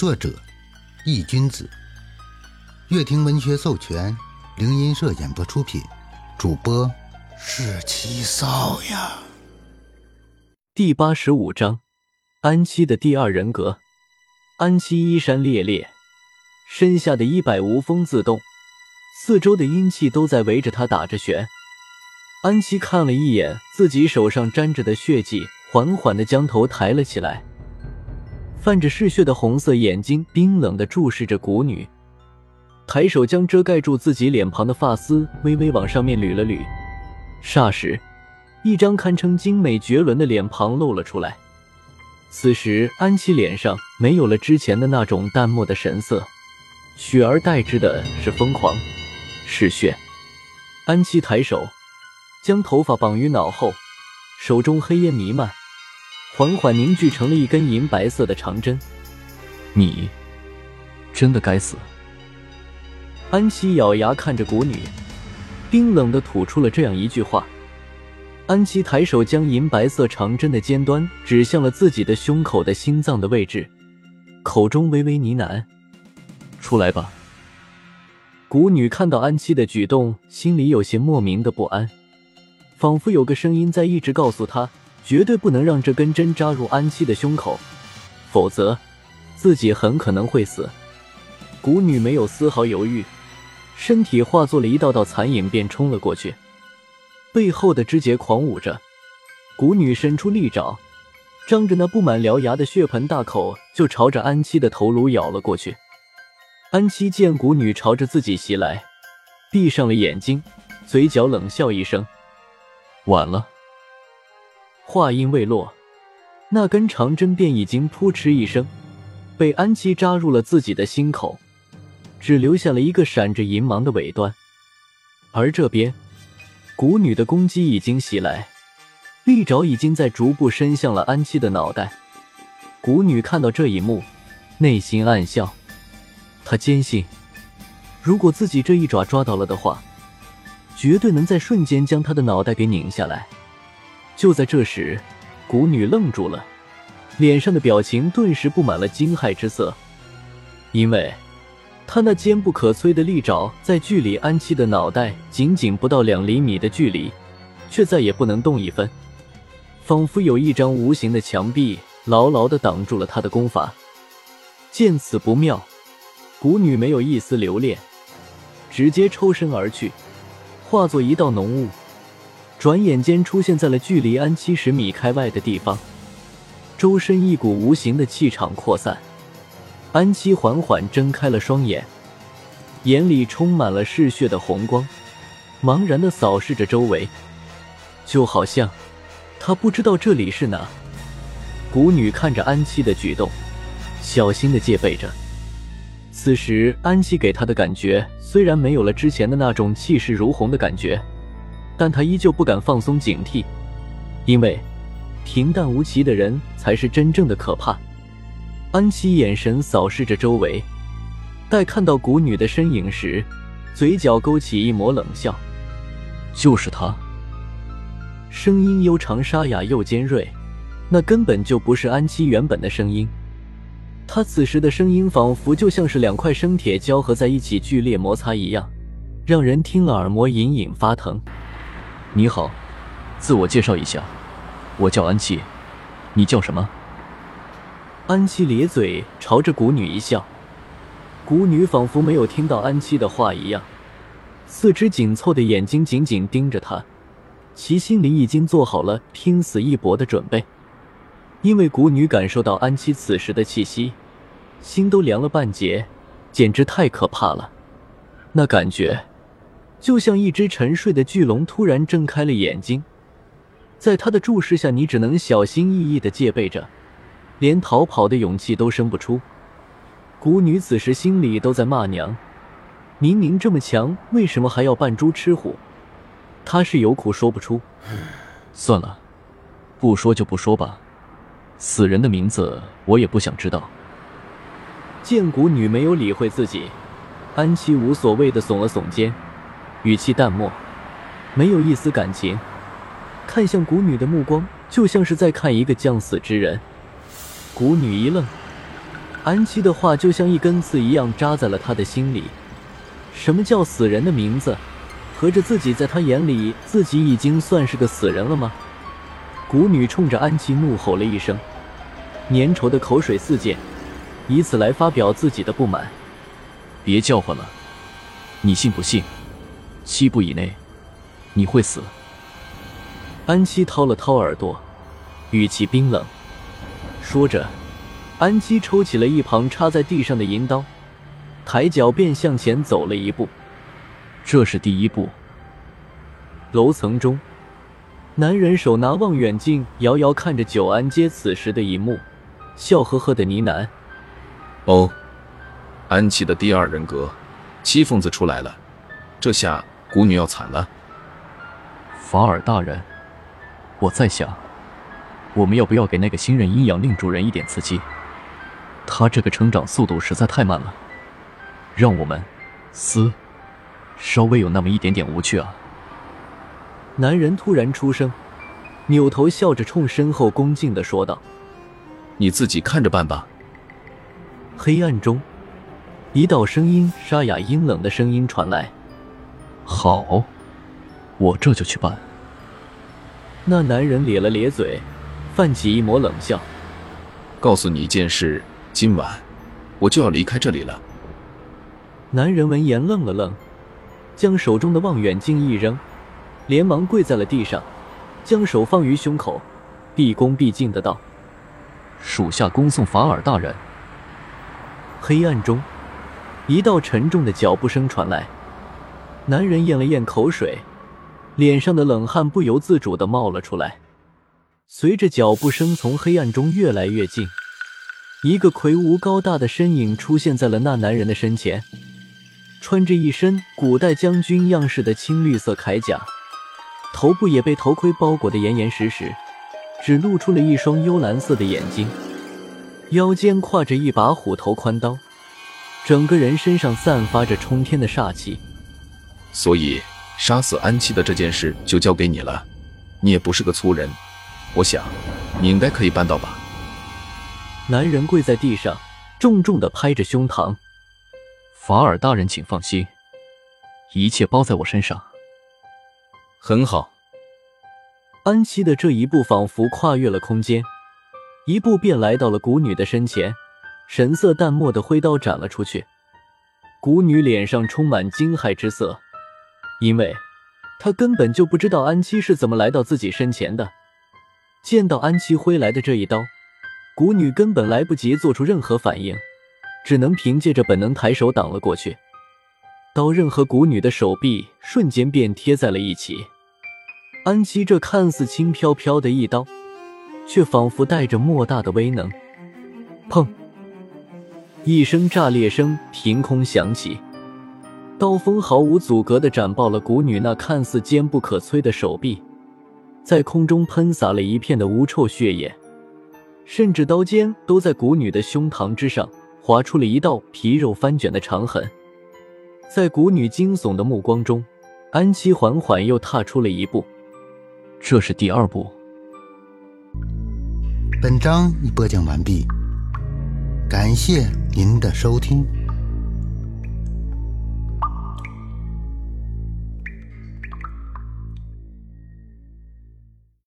作者：易君子，乐亭文学授权，灵音社演播出品，主播是七少呀。第八十五章，安七的第二人格。安七衣衫猎猎，身下的衣摆无风自动，四周的阴气都在围着他打着旋。安七看了一眼自己手上沾着的血迹，缓缓的将头抬了起来。泛着嗜血的红色眼睛冰冷的注视着古女，抬手将遮盖住自己脸庞的发丝微微往上面捋了捋，霎时，一张堪称精美绝伦的脸庞露了出来。此时，安琪脸上没有了之前的那种淡漠的神色，取而代之的是疯狂、嗜血。安琪抬手，将头发绑于脑后，手中黑烟弥漫。缓缓凝聚成了一根银白色的长针，你真的该死！安琪咬牙看着古女，冰冷的吐出了这样一句话。安琪抬手将银白色长针的尖端指向了自己的胸口的心脏的位置，口中微微呢喃：“出来吧。”古女看到安琪的举动，心里有些莫名的不安，仿佛有个声音在一直告诉她。绝对不能让这根针扎入安七的胸口，否则自己很可能会死。古女没有丝毫犹豫，身体化作了一道道残影，便冲了过去。背后的枝节狂舞着，古女伸出利爪，张着那布满獠牙的血盆大口，就朝着安七的头颅咬了过去。安七见古女朝着自己袭来，闭上了眼睛，嘴角冷笑一声：“晚了。”话音未落，那根长针便已经扑哧一声，被安七扎入了自己的心口，只留下了一个闪着银芒的尾端。而这边，蛊女的攻击已经袭来，利爪已经在逐步伸向了安七的脑袋。蛊女看到这一幕，内心暗笑，她坚信，如果自己这一爪抓到了的话，绝对能在瞬间将他的脑袋给拧下来。就在这时，古女愣住了，脸上的表情顿时布满了惊骇之色，因为她那坚不可摧的利爪在距离安七的脑袋仅仅不到两厘米的距离，却再也不能动一分，仿佛有一张无形的墙壁牢牢的挡住了他的功法。见此不妙，古女没有一丝留恋，直接抽身而去，化作一道浓雾。转眼间出现在了距离安七十米开外的地方，周身一股无形的气场扩散。安七缓缓睁开了双眼，眼里充满了嗜血的红光，茫然的扫视着周围，就好像他不知道这里是哪。古女看着安七的举动，小心的戒备着。此时安七给他的感觉虽然没有了之前的那种气势如虹的感觉。但他依旧不敢放松警惕，因为平淡无奇的人才是真正的可怕。安七眼神扫视着周围，待看到古女的身影时，嘴角勾起一抹冷笑：“就是他。”声音悠长沙哑又尖锐，那根本就不是安七原本的声音。他此时的声音仿佛就像是两块生铁交合在一起剧烈摩擦一样，让人听了耳膜隐隐发疼。你好，自我介绍一下，我叫安七，你叫什么？安七咧嘴朝着古女一笑，古女仿佛没有听到安七的话一样，四只紧凑的眼睛紧紧盯着他，其心里已经做好了拼死一搏的准备，因为古女感受到安七此时的气息，心都凉了半截，简直太可怕了，那感觉。就像一只沉睡的巨龙突然睁开了眼睛，在他的注视下，你只能小心翼翼的戒备着，连逃跑的勇气都生不出。古女此时心里都在骂娘：明明这么强，为什么还要扮猪吃虎？她是有苦说不出。算了，不说就不说吧，死人的名字我也不想知道。见古女没有理会自己，安琪无所谓的耸了耸肩。语气淡漠，没有一丝感情，看向古女的目光就像是在看一个将死之人。古女一愣，安七的话就像一根刺一样扎在了他的心里。什么叫死人的名字？合着自己在他眼里，自己已经算是个死人了吗？古女冲着安七怒吼了一声，粘稠的口水四溅，以此来发表自己的不满。别叫唤了，你信不信？七步以内，你会死。安七掏了掏耳朵，语气冰冷。说着，安七抽起了一旁插在地上的银刀，抬脚便向前走了一步。这是第一步。楼层中，男人手拿望远镜，遥遥看着九安街此时的一幕，笑呵呵的呢喃：“哦，安琪的第二人格，七凤子出来了，这下古女要惨了。”法尔大人，我在想。我们要不要给那个新任阴阳令主人一点刺激？他这个成长速度实在太慢了，让我们嘶稍微有那么一点点无趣啊！男人突然出声，扭头笑着冲身后恭敬的说道：“你自己看着办吧。”黑暗中，一道声音沙哑阴冷的声音传来：“好，我这就去办。”那男人咧了咧嘴。泛起一抹冷笑，告诉你一件事，今晚我就要离开这里了。男人闻言愣了愣，将手中的望远镜一扔，连忙跪在了地上，将手放于胸口，毕恭毕敬的道：“属下恭送法尔大人。”黑暗中，一道沉重的脚步声传来，男人咽了咽口水，脸上的冷汗不由自主的冒了出来。随着脚步声从黑暗中越来越近，一个魁梧高大的身影出现在了那男人的身前，穿着一身古代将军样式的青绿色铠甲，头部也被头盔包裹得严严实实，只露出了一双幽蓝色的眼睛，腰间挎着一把虎头宽刀，整个人身上散发着冲天的煞气。所以，杀死安七的这件事就交给你了，你也不是个粗人。我想，你应该可以办到吧。男人跪在地上，重重的拍着胸膛。法尔大人，请放心，一切包在我身上。很好。安七的这一步仿佛跨越了空间，一步便来到了古女的身前，神色淡漠的挥刀斩了出去。古女脸上充满惊骇之色，因为他根本就不知道安七是怎么来到自己身前的。见到安七挥来的这一刀，古女根本来不及做出任何反应，只能凭借着本能抬手挡了过去。刀刃和古女的手臂瞬间便贴在了一起。安七这看似轻飘飘的一刀，却仿佛带着莫大的威能。砰！一声炸裂声凭空响起，刀锋毫无阻隔地斩爆了古女那看似坚不可摧的手臂。在空中喷洒了一片的污臭血液，甚至刀尖都在古女的胸膛之上划出了一道皮肉翻卷的长痕。在古女惊悚的目光中，安七缓缓又踏出了一步。这是第二步。本章已播讲完毕，感谢您的收听。